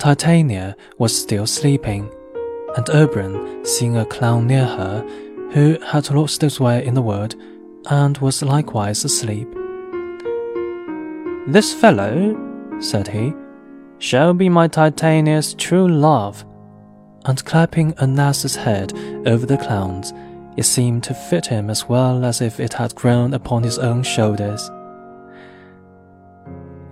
Titania was still sleeping, and Oberon, seeing a clown near her, who had lost his way in the wood, and was likewise asleep. This fellow, said he, shall be my Titania's true love. And clapping a ass's head over the clown's, it seemed to fit him as well as if it had grown upon his own shoulders.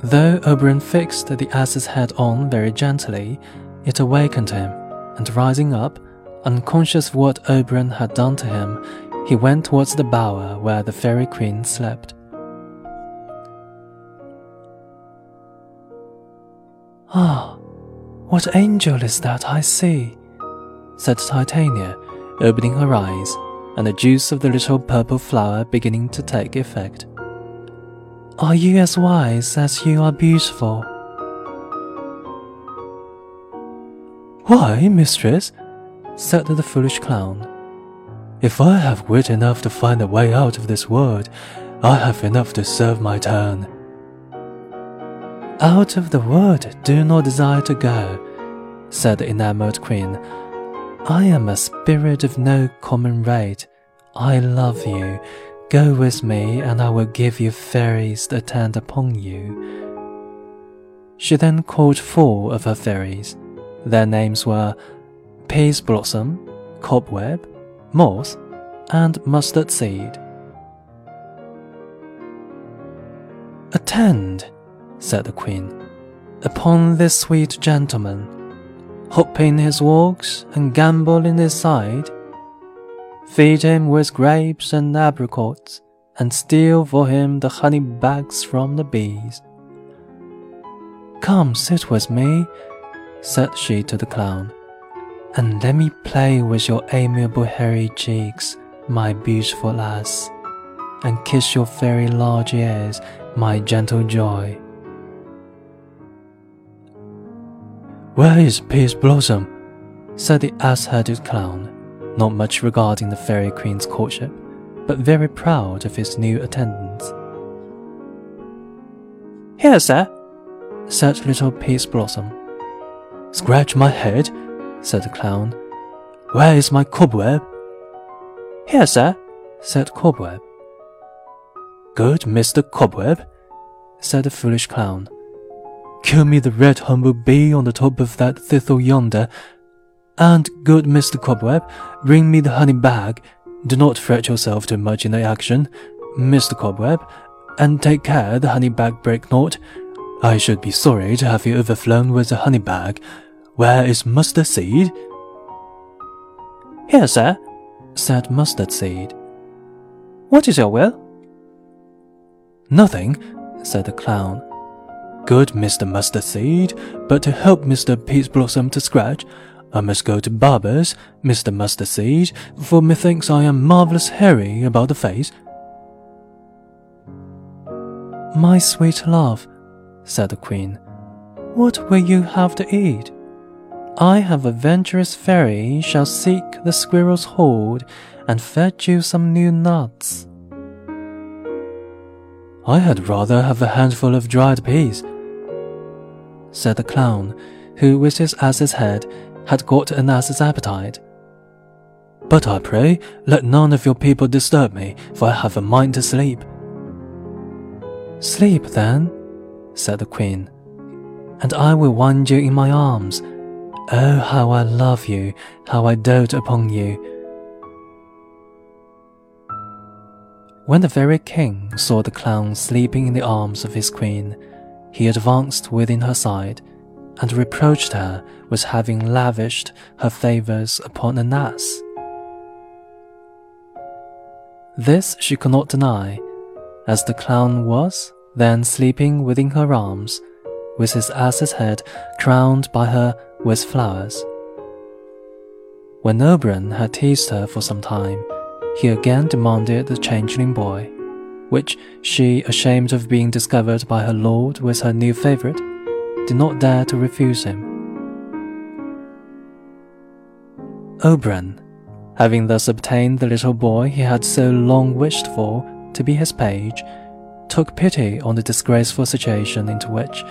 Though Oberon fixed the ass's head on very gently, it awakened him, and rising up, unconscious of what Oberon had done to him, he went towards the bower where the fairy queen slept. Ah, what angel is that I see? said Titania, opening her eyes, and the juice of the little purple flower beginning to take effect. Are you as wise as you are beautiful? Why, mistress, said the foolish clown, if I have wit enough to find a way out of this world, I have enough to serve my turn. Out of the world do not desire to go, said the enamored queen. I am a spirit of no common rate. I love you. Go with me, and I will give you fairies to attend upon you. She then called four of her fairies. Their names were Peas Blossom, Cobweb, Moth, and Mustard Seed. Attend, said the queen, upon this sweet gentleman, hop in his walks and gambol in his side, feed him with grapes and apricots, and steal for him the honey bags from the bees. Come sit with me, said she to the clown, and let me play with your amiable hairy cheeks, my beautiful lass, and kiss your very large ears, my gentle joy. Where is Peas Blossom? said the ass headed clown, not much regarding the fairy queen's courtship, but very proud of his new attendants. Here, sir, said little Peas Blossom. Scratch my head, said the clown. Where is my cobweb? Here, sir, said Cobweb. Good Mr. Cobweb, said the foolish clown. Kill me the red humble bee on the top of that thistle yonder. And, good Mr. Cobweb, bring me the honey bag. Do not fret yourself too much in the action, Mr. Cobweb, and take care the honey bag break not. I should be sorry to have you overflown with the honey bag. Where is Mustard Seed? Here, sir, said Mustard Seed. What is your will? Nothing, said the clown good, Mr. Mustard Seed, but to help Mr. Peas Blossom to scratch, I must go to barber's, Mr. Mustard Seed, for methinks I am marvellous hairy about the face. My sweet love, said the queen, what will you have to eat? I have a venturous fairy shall seek the squirrel's hoard and fetch you some new nuts. I had rather have a handful of dried peas, said the clown, who, with his ass's head, had got an ass's appetite. But I pray, let none of your people disturb me, for I have a mind to sleep. Sleep, then, said the queen, and I will wind you in my arms. Oh, how I love you, how I dote upon you. When the very king saw the clown sleeping in the arms of his queen, he advanced within her side and reproached her with having lavished her favors upon an ass. This she could not deny, as the clown was then sleeping within her arms, with his ass's head crowned by her with flowers. When Oberon had teased her for some time, he again demanded the changeling boy which she, ashamed of being discovered by her lord with her new favorite, did not dare to refuse him. Oberon, having thus obtained the little boy he had so long wished for to be his page, took pity on the disgraceful situation into which,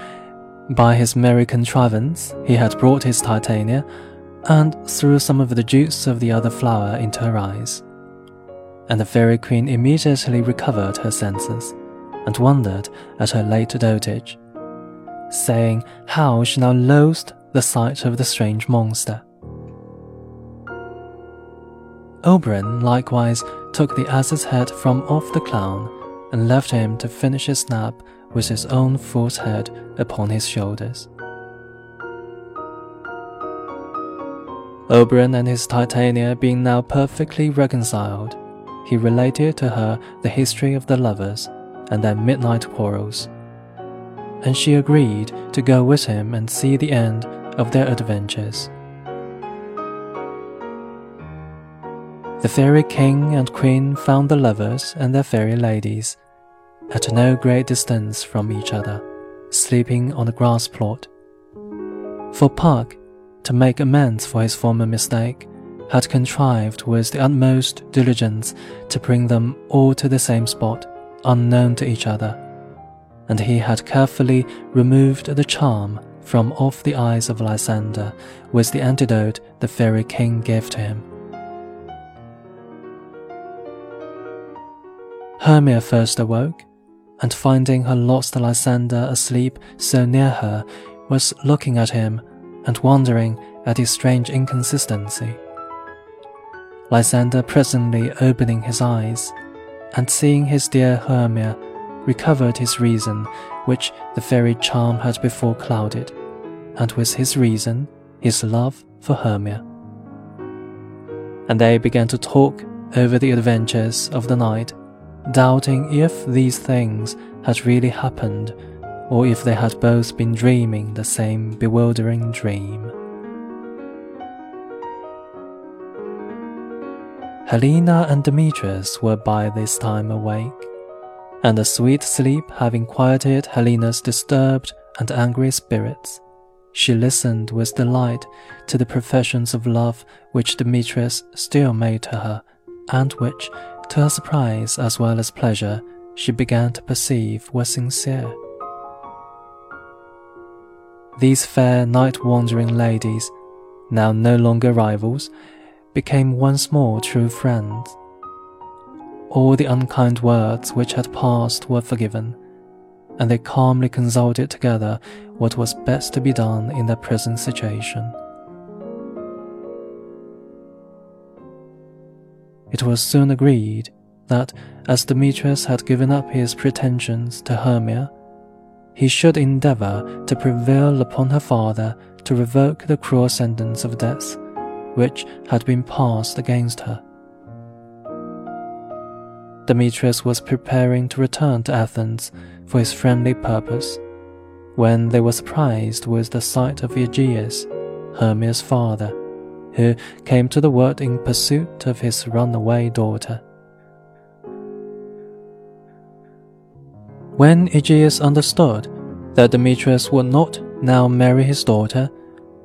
by his merry contrivance, he had brought his Titania and threw some of the juice of the other flower into her eyes. And the Fairy Queen immediately recovered her senses and wondered at her late dotage, saying how she now loathed the sight of the strange monster. Oberon likewise took the ass's head from off the clown and left him to finish his nap with his own fool's head upon his shoulders. Oberon and his Titania being now perfectly reconciled, he related to her the history of the lovers and their midnight quarrels, and she agreed to go with him and see the end of their adventures. The fairy king and queen found the lovers and their fairy ladies at no great distance from each other, sleeping on a grass plot. For Puck, to make amends for his former mistake, had contrived with the utmost diligence to bring them all to the same spot, unknown to each other, and he had carefully removed the charm from off the eyes of Lysander with the antidote the fairy king gave to him. Hermia first awoke, and finding her lost Lysander asleep so near her, was looking at him and wondering at his strange inconsistency. Lysander presently opening his eyes, and seeing his dear Hermia, recovered his reason, which the fairy charm had before clouded, and with his reason, his love for Hermia. And they began to talk over the adventures of the night doubting if these things had really happened or if they had both been dreaming the same bewildering dream. Helena and Demetrius were by this time awake, and the sweet sleep having quieted Helena's disturbed and angry spirits, she listened with delight to the professions of love which Demetrius still made to her, and which, to her surprise as well as pleasure, she began to perceive were sincere. These fair night wandering ladies, now no longer rivals, became once more true friends. All the unkind words which had passed were forgiven, and they calmly consulted together what was best to be done in their present situation. It was soon agreed that, as Demetrius had given up his pretensions to Hermia, he should endeavour to prevail upon her father to revoke the cruel sentence of death which had been passed against her. Demetrius was preparing to return to Athens for his friendly purpose, when they were surprised with the sight of Aegeus, Hermia's father who came to the wood in pursuit of his runaway daughter. When Aegeus understood that Demetrius would not now marry his daughter,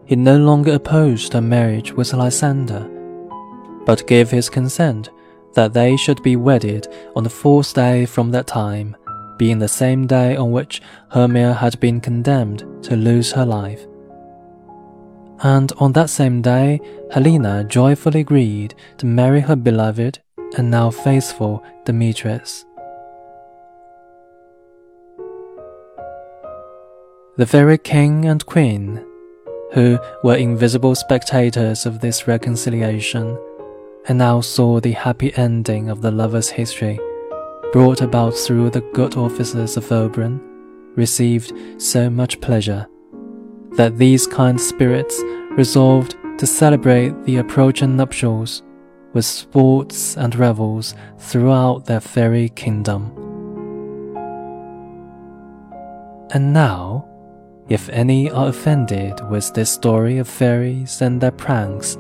he no longer opposed her marriage with Lysander, but gave his consent that they should be wedded on the fourth day from that time, being the same day on which Hermia had been condemned to lose her life and on that same day, Helena joyfully agreed to marry her beloved and now faithful Demetrius. The fairy king and queen, who were invisible spectators of this reconciliation, and now saw the happy ending of the lovers' history, brought about through the good offices of Oberon, received so much pleasure that these kind spirits resolved to celebrate the approaching nuptials with sports and revels throughout their fairy kingdom. And now, if any are offended with this story of fairies and their pranks,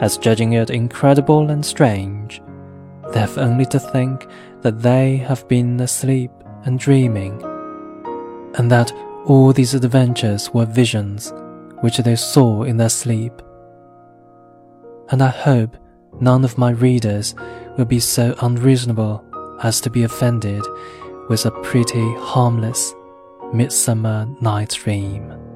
as judging it incredible and strange, they have only to think that they have been asleep and dreaming, and that all these adventures were visions which they saw in their sleep. And I hope none of my readers will be so unreasonable as to be offended with a pretty, harmless, Midsummer Night's Dream.